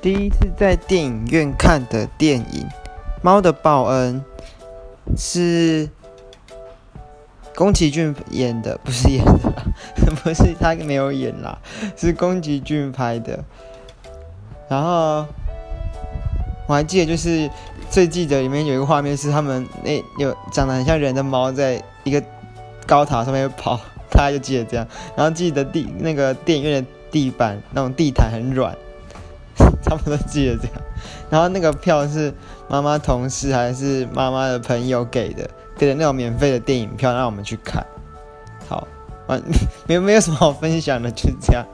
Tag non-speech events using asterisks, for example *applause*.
第一次在电影院看的电影《猫的报恩》是宫崎骏演的，不是演的，不是他没有演啦，*laughs* 是宫崎骏拍的。然后我还记得，就是最记得里面有一个画面是他们那有长得很像人的猫在一个高塔上面跑，大家就记得这样。然后记得地那个电影院的地板那种地毯很软。我都记得这样，然后那个票是妈妈同事还是妈妈的朋友给的，给的那种免费的电影票让我们去看。好，完 *laughs* 没没有什么好分享的，就这样。